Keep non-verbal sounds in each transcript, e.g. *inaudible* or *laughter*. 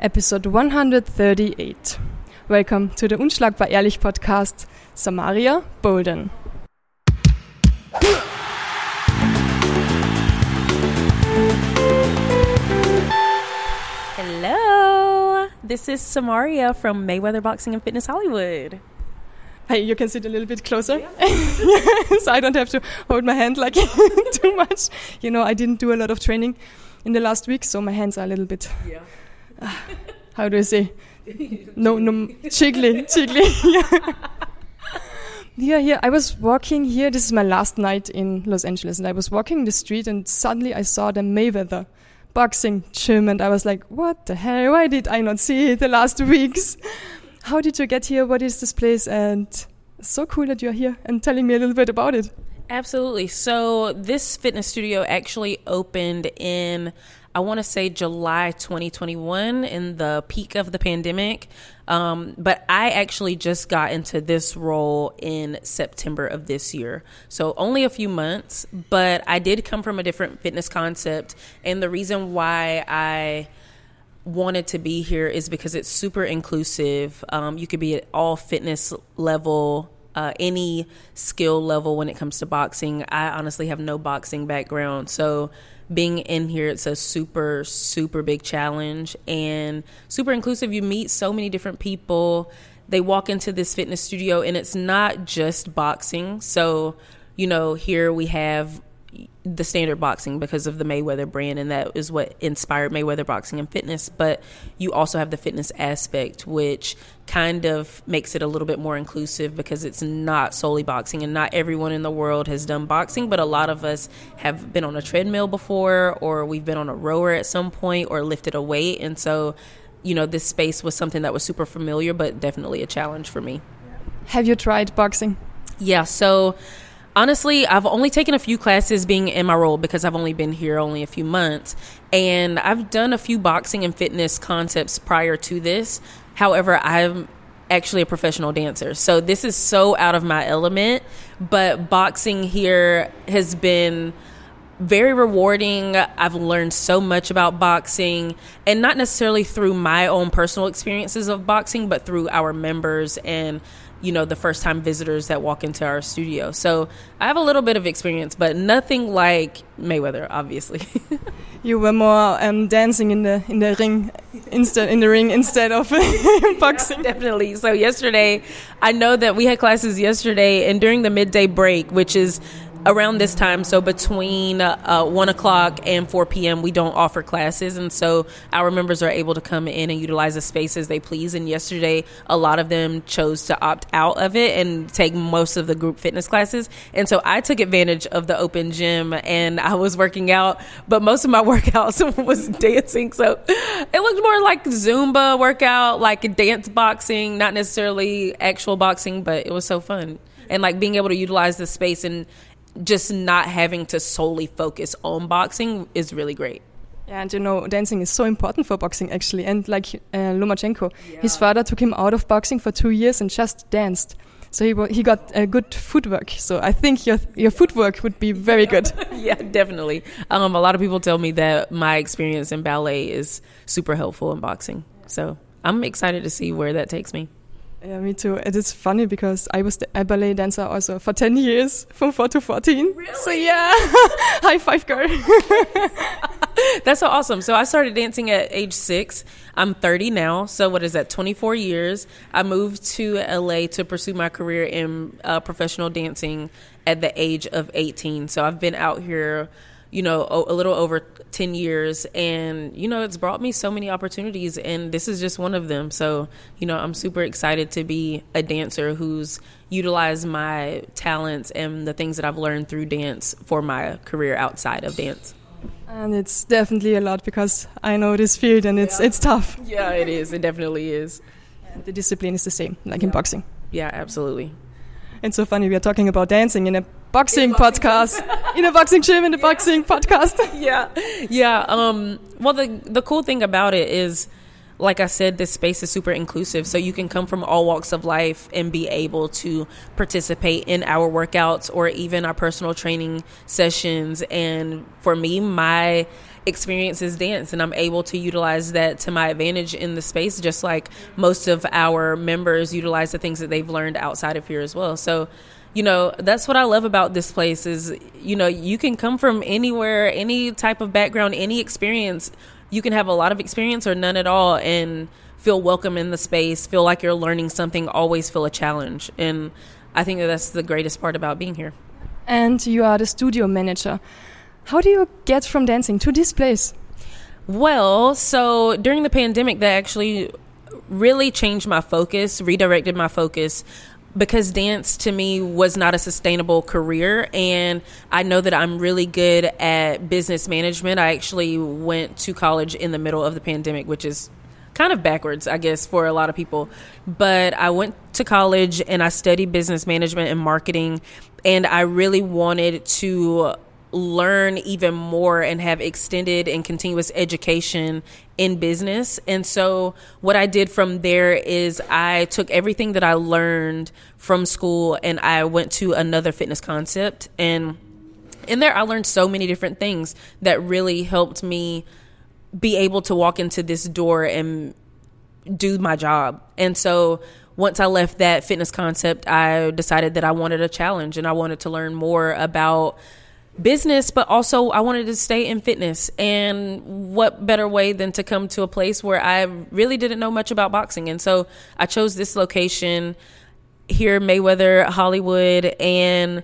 episode 138. Welcome to the Unschlagbar Ehrlich podcast, Samaria Bolden. Hello, this is Samaria from Mayweather Boxing and Fitness Hollywood. Hey, you can sit a little bit closer, *laughs* so I don't have to hold my hand like *laughs* too much. You know, I didn't do a lot of training in the last week, so my hands are a little bit. Yeah. Ah, how do I say? No, no, chiggly. *laughs* yeah. yeah, yeah. I was walking here. This is my last night in Los Angeles, and I was walking the street, and suddenly I saw the Mayweather boxing gym, and I was like, "What the hell? Why did I not see it the last weeks? How did you get here? What is this place?" And so cool that you're here and telling me a little bit about it. Absolutely. So, this fitness studio actually opened in I want to say July 2021 in the peak of the pandemic. Um, but I actually just got into this role in September of this year. So only a few months, but I did come from a different fitness concept. And the reason why I wanted to be here is because it's super inclusive. Um, you could be at all fitness level. Uh, any skill level when it comes to boxing. I honestly have no boxing background. So being in here it's a super super big challenge and super inclusive. You meet so many different people. They walk into this fitness studio and it's not just boxing. So you know here we have the standard boxing because of the Mayweather brand, and that is what inspired Mayweather Boxing and Fitness. But you also have the fitness aspect, which kind of makes it a little bit more inclusive because it's not solely boxing, and not everyone in the world has done boxing, but a lot of us have been on a treadmill before, or we've been on a rower at some point, or lifted a weight, and so you know this space was something that was super familiar, but definitely a challenge for me. Have you tried boxing? Yeah, so honestly, I've only taken a few classes being in my role because I've only been here only a few months. And I've done a few boxing and fitness concepts prior to this. However, I'm actually a professional dancer. So this is so out of my element. But boxing here has been very rewarding. I've learned so much about boxing, and not necessarily through my own personal experiences of boxing, but through our members and you know the first time visitors that walk into our studio. So I have a little bit of experience, but nothing like Mayweather, obviously. *laughs* you were more um, dancing in the in the ring instead in the ring instead of *laughs* boxing. Yeah, definitely. So yesterday, I know that we had classes yesterday, and during the midday break, which is around this time, so between uh, 1 o'clock and 4 p.m., we don't offer classes. And so our members are able to come in and utilize the space as they please. And yesterday, a lot of them chose to opt out of it and take most of the group fitness classes. And so I took advantage of the open gym and I was working out, but most of my *laughs* workouts was dancing. So it looked more like Zumba workout, like dance boxing, not necessarily actual boxing, but it was so fun and like being able to utilize the space and just not having to solely focus on boxing is really great. Yeah, and you know, dancing is so important for boxing actually. And like uh, Lomachenko, yeah. his father took him out of boxing for two years and just danced. So he he got a good footwork. So I think your your footwork would be very good. *laughs* yeah, definitely. Um, a lot of people tell me that my experience in ballet is super helpful in boxing. So I'm excited to see where that takes me. Yeah, me too. It is funny because I was a ballet dancer also for 10 years, from 4 to 14. Really? So, yeah, *laughs* high five, girl. *laughs* That's so awesome. So, I started dancing at age six. I'm 30 now. So, what is that, 24 years? I moved to LA to pursue my career in uh, professional dancing at the age of 18. So, I've been out here you know, a, little over 10 years. And, you know, it's brought me so many opportunities, and this is just one of them. So, you know, I'm super excited to be a dancer who's utilized my talents and the things that I've learned through dance for my career outside of dance. And it's definitely a lot because I know this field and it's yeah. it's tough. Yeah, it is. It definitely is. And the discipline is the same, like yeah. in boxing. Yeah, absolutely. It's so funny. We are talking about dancing in a boxing, in *laughs* podcast, in a boxing gym, in a yeah. boxing podcast. *laughs* yeah, yeah. Um, well, the the cool thing about it is, like I said, this space is super inclusive. So you can come from all walks of life and be able to participate in our workouts or even our personal training sessions. And for me, my experience is dance, and I'm able to utilize that to my advantage in the space, just like most of our members utilize the things that they've learned outside of here as well. So, you know, that's what I love about this place is, you know, you can come from anywhere, any type of background, any experience. You can have a lot of experience or none at all, and feel welcome in the space, feel like you're learning something, always feel a challenge. And I think that that's the greatest part about being here. And you are the studio manager. How do you get from dancing to this place? Well, so during the pandemic, that actually really changed my focus, redirected my focus because dance to me was not a sustainable career and I know that I'm really good at business management. I actually went to college in the middle of the pandemic, which is kind of backwards, I guess, for a lot of people. But I went to college and I studied business management and marketing, and I really wanted to learn even more and have extended and continuous education in business. And so, what I did from there is I took everything that I learned from school and I went to another fitness concept. And in there, I learned so many different things that really helped me be able to walk into this door and do my job. And so once I left that fitness concept, I decided that I wanted a challenge and I wanted to learn more about business, but also I wanted to stay in fitness. And what better way than to come to a place where I really didn't know much about boxing? And so I chose this location here, Mayweather, Hollywood, and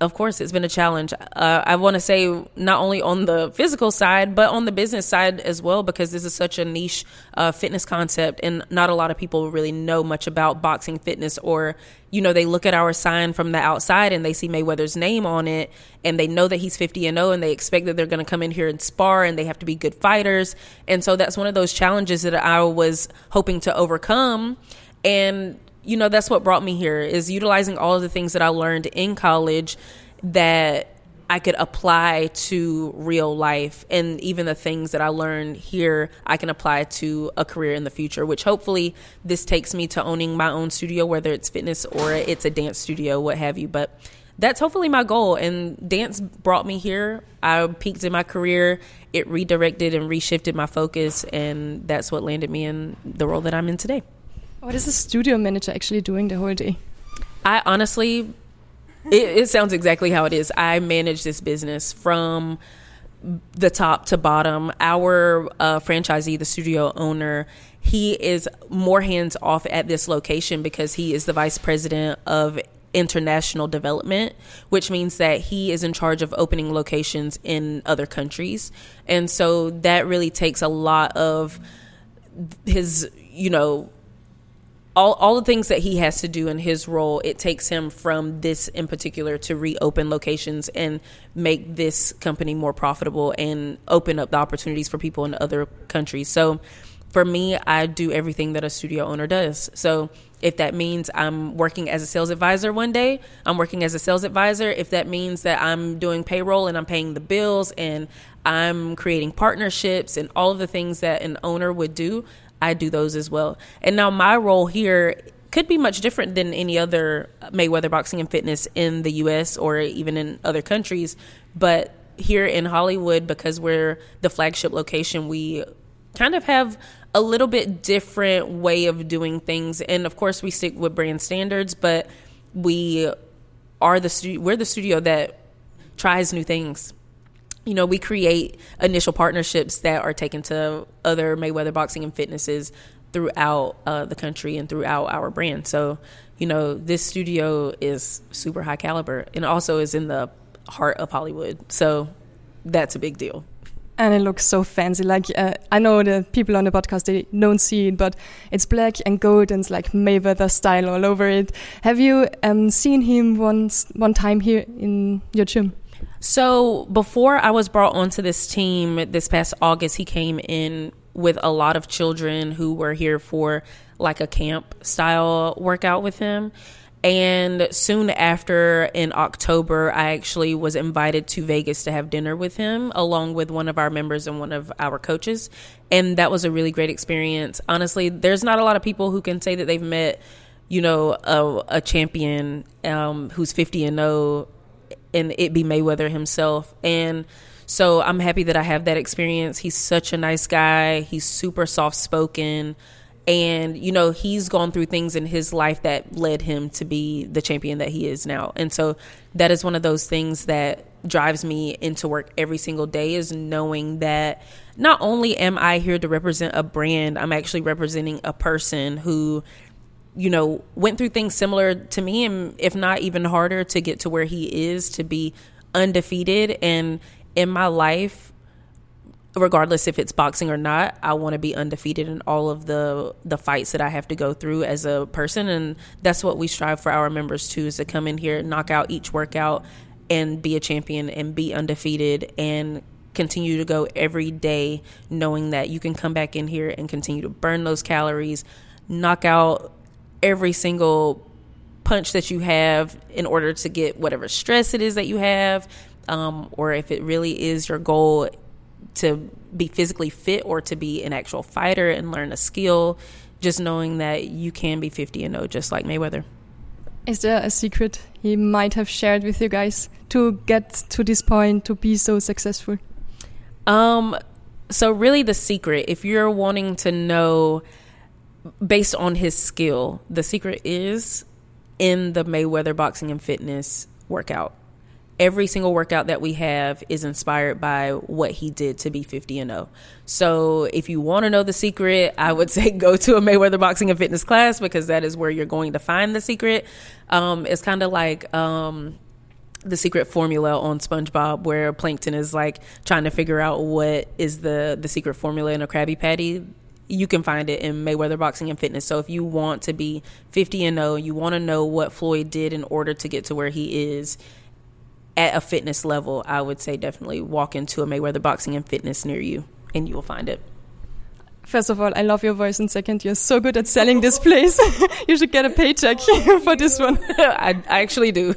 of course, it's been a challenge. Uh, I want to say not only on the physical side, but on the business side as well, because this is such a niche uh, fitness concept, and not a lot of people really know much about boxing fitness. Or, you know, they look at our sign from the outside and they see Mayweather's name on it, and they know that he's 50 and 0, and they expect that they're going to come in here and spar, and they have to be good fighters. And so that's one of those challenges that I was hoping to overcome. And you know, that's what brought me here is utilizing all of the things that I learned in college that I could apply to real life and even the things that I learned here I can apply to a career in the future which hopefully this takes me to owning my own studio whether it's fitness or it's a dance studio what have you. But that's hopefully my goal and dance brought me here. I peaked in my career. It redirected and reshifted my focus and that's what landed me in the role that I'm in today what is a studio manager actually doing the whole day? I honestly, it, it sounds exactly how it is. I manage this business from the top to bottom. Our uh, franchisee, the studio owner, he is more hands off at this location because he is the vice president of international development, which means that he is in charge of opening locations in other countries. And so that really takes a lot of his, you know, all, all the things that he has to do in his role, it takes him from this in particular to reopen locations and make this company more profitable and open up the opportunities for people in other countries. So for me, I do everything that a studio owner does. So if that means I'm working as a sales advisor one day, I'm working as a sales advisor. If that means that I'm doing payroll and I'm paying the bills and I'm creating partnerships and all of the things that an owner would do, I do those as well. And now my role here could be much different than any other Mayweather Boxing and Fitness in the US or even in other countries. But here in Hollywood, because we're the flagship location, we kind of have a little bit different way of doing things. And of course, we stick with brand standards, but we are the we're the studio that tries new things you know, we create initial partnerships that are taken to other Mayweather boxing and fitnesses throughout uh, the country and throughout our brand. So, you know, this studio is super high caliber and also is in the heart of Hollywood. So that's a big deal. And it looks so fancy. Like uh, I know the people on the podcast they don't see it, but it's black and gold and it's like Mayweather style all over it. Have you um, seen him once one time here in your gym? So before I was brought onto this team this past August, he came in with a lot of children who were here for like a camp style workout with him. And soon after, in October, I actually was invited to Vegas to have dinner with him, along with one of our members and one of our coaches. And that was a really great experience. Honestly, there's not a lot of people who can say that they've met, you know, a, a champion um, who's 50 and 0 and it be Mayweather himself. And So I'm happy that I have that experience. He's such a nice guy. He's super soft spoken. And, you know, he's gone through things in his life that led him to be the champion that he is now. And so that is one of those things that drives me into work every single day is knowing that not only am I here to represent a brand, I'm actually representing a person who you know, went through things similar to me and if not even harder to get to where he is to be undefeated. And in my life regardless if it's boxing or not, I want to be undefeated in all of the the fights that I have to go through as a person. And that's what we strive for our members too is to come in here, knock out each workout and be a champion and be undefeated and continue to go every day knowing that you can come back in here and continue to burn those calories, knock out every single punch that you have in order to get whatever stress it is that you have, um, or if it really is your goal to be physically fit or to be an actual fighter and learn a skill, just knowing that you can be 50 and 0 just like Mayweather. Is there a secret he might have shared with you guys to get to this point to be so successful? Um, so really the secret, if you're wanting to know based on his skill. The secret is in the Mayweather Boxing and Fitness workout. Every single workout that we have is inspired by what he did to be 50 and 0. So, if you want to know the secret, I would *laughs* say go to a Mayweather Boxing and Fitness class because that is where you're going to find the secret. Um, it's kind of like um, the secret formula on SpongeBob, where Plankton is like trying to figure out what is the the secret formula in a Krabby Patty you can find it in Mayweather Boxing and Fitness. So if you want to be 50 and 0, you want to know what Floyd did in order to get to where he is at a fitness level, I would say definitely walk into a Mayweather Boxing and Fitness near you and you will find it. First of all, I love your voice, and second, you're so good at selling this place. *laughs* you should get a paycheck *laughs* for this one. *laughs* I, I actually do.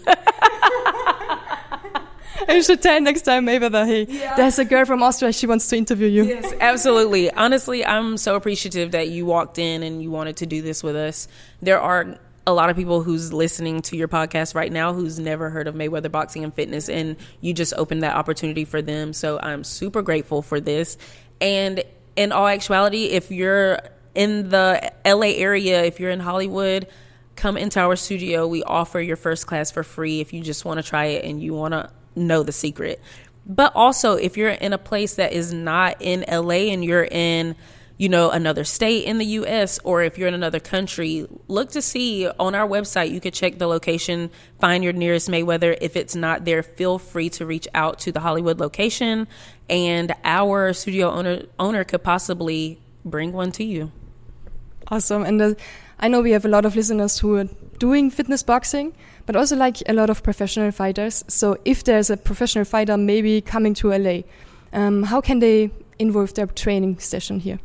You should tell next time maybe that hey, yeah. there's a girl from Austria. She wants to interview you. Yes, absolutely. Honestly, I'm so appreciative that you walked in and you wanted to do this with us. There are a lot of people who's listening to your podcast right now who's never heard of Mayweather Boxing and Fitness, and you just opened that opportunity for them. So I'm super grateful for this. And in all actuality, if you're in the LA area, if you're in Hollywood, come into our studio. We offer your first class for free if you just want to try it and you want to know the secret. But also, if you're in a place that is not in LA and you're in, you know, another state in the US or if you're in another country, look to see on our website. You could check the location, find your nearest Mayweather. If it's not there, feel free to reach out to the Hollywood location and our studio owner owner could possibly bring one to you. Awesome. And uh, I know we have a lot of listeners who are doing fitness boxing but also like a lot of professional fighters. So if there's a professional fighter maybe coming to LA, um, how can they involve their training session here?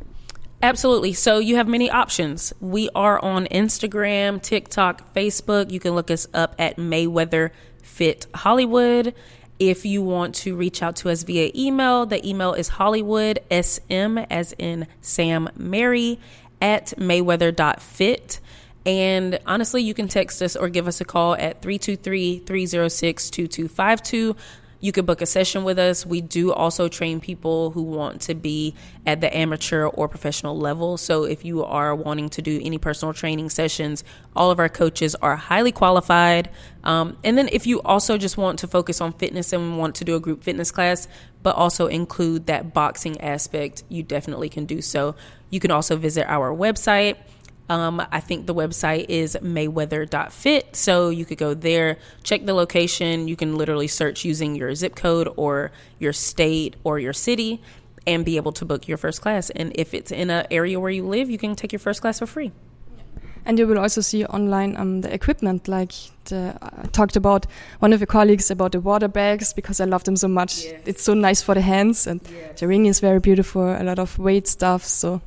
Absolutely. So you have many options. We are on Instagram, TikTok, Facebook. You can look us up at Mayweather Fit Hollywood. If you want to reach out to us via email, the email is Hollywood SM as in Sam Mary at Mayweather.fit. And honestly, you can text us or give us a call at 323 306 2252. You could book a session with us. We do also train people who want to be at the amateur or professional level. So if you are wanting to do any personal training sessions, all of our coaches are highly qualified. Um, and then if you also just want to focus on fitness and want to do a group fitness class, but also include that boxing aspect, you definitely can do so. You can also visit our website um, I think the website is mayweather.fit. So you could go there, check the location. You can literally search using your zip code or your state or your city and be able to book your first class. And if it's in an area where you live, you can take your first class for free. And you will also see online um, the equipment, like the, uh, I talked about one of your colleagues about the water bags because I love them so much. Yes. It's so nice for the hands, and yes. the ring is very beautiful. A lot of weight stuff, so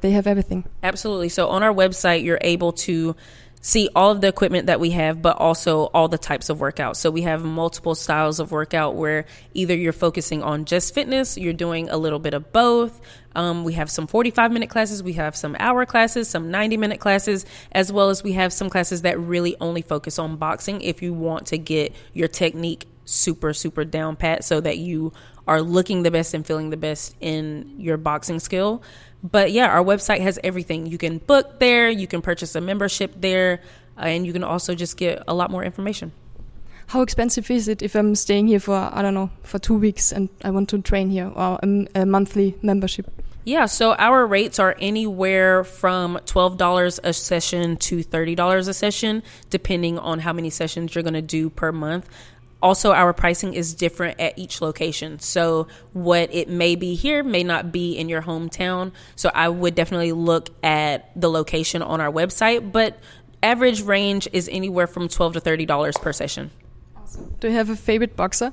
they have everything. Absolutely. So on our website, you're able to see all of the equipment that we have, but also all the types of workouts. So we have multiple styles of workout where either you're focusing on just fitness, you're doing a little bit of both. Um, we have some 45 minute classes, we have some hour classes, some 90 minute classes, as well as we have some classes that really only focus on boxing if you want to get your technique super, super down pat so that you are looking the best and feeling the best in your boxing skill. But yeah, our website has everything. You can book there, you can purchase a membership there, uh, and you can also just get a lot more information. How expensive is it if I'm staying here for I don't know for two weeks and I want to train here or a, a monthly membership? Yeah, so our rates are anywhere from $12 a session to $30 a session, depending on how many sessions you're going to do per month. Also, our pricing is different at each location. So, what it may be here may not be in your hometown. So, I would definitely look at the location on our website, but average range is anywhere from 12 to $30 per session. Do you have a favorite boxer?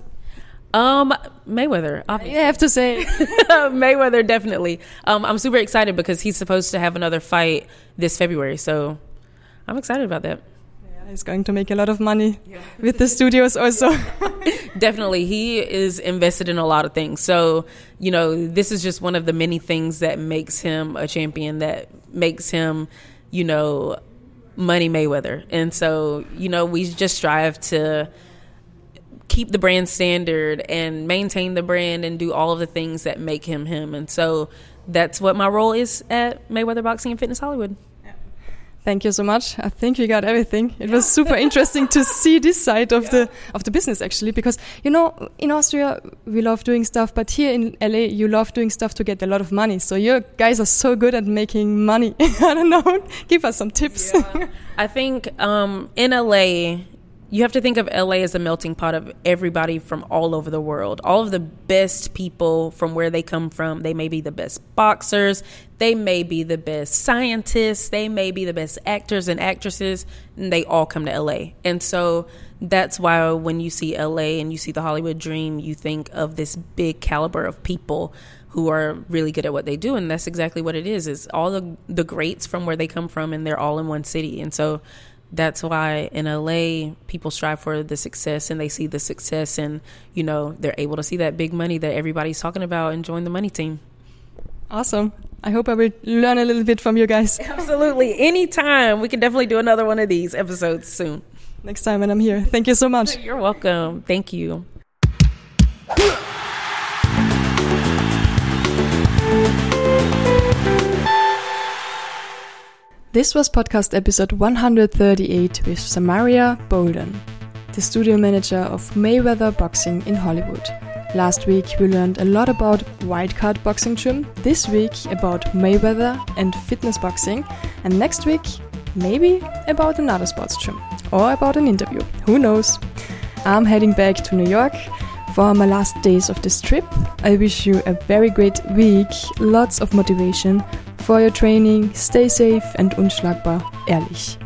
Um, Mayweather. Obviously. I have to say, *laughs* Mayweather definitely. Um, I'm super excited because he's supposed to have another fight this February, so I'm excited about that. He's going to make a lot of money yeah. with the studios also. *laughs* definitely, he is invested in a lot of things. So you know, this is just one of the many things that makes him a champion. That makes him, you know, Money Mayweather. And so you know, we just strive to keep the brand standard and maintain the brand and do all of the things that make him him. And so that's what my role is at Mayweather Boxing and Fitness Hollywood. Thank you so much. I think we got everything. It was super interesting to see this side of yeah. the of the business actually, because you know in Austria we love doing stuff, but here in LA you love doing stuff to get a lot of money. So you guys are so good at making money. *laughs* I don't know. Give us some tips. Yeah. I think um, in LA you have to think of LA as a melting pot of everybody from all over the world. All of the best people from where they come from. They may be the best boxers, they may be the best scientists, they may be the best actors and actresses, and they all come to LA. And so that's why when you see LA and you see the Hollywood dream, you think of this big caliber of people who are really good at what they do and that's exactly what it is is all the the greats from where they come from and they're all in one city and so that's why in LA people strive for the success and they see the success and you know they're able to see that big money that everybody's talking about and join the money team. Awesome. I hope I will learn a little bit from you guys. *laughs* Absolutely. Anytime. We can definitely do another one of these episodes soon. Next time when I'm here. Thank you so much. You're welcome. Thank you. *laughs* This was podcast episode 138 with Samaria Bolden, the studio manager of Mayweather Boxing in Hollywood. Last week we learned a lot about Wildcard Boxing Gym, this week about Mayweather and fitness boxing, and next week maybe about another sports gym or about an interview. Who knows? I'm heading back to New York for my last days of this trip. I wish you a very great week, lots of motivation for your training. Stay safe and unschlagbar ehrlich.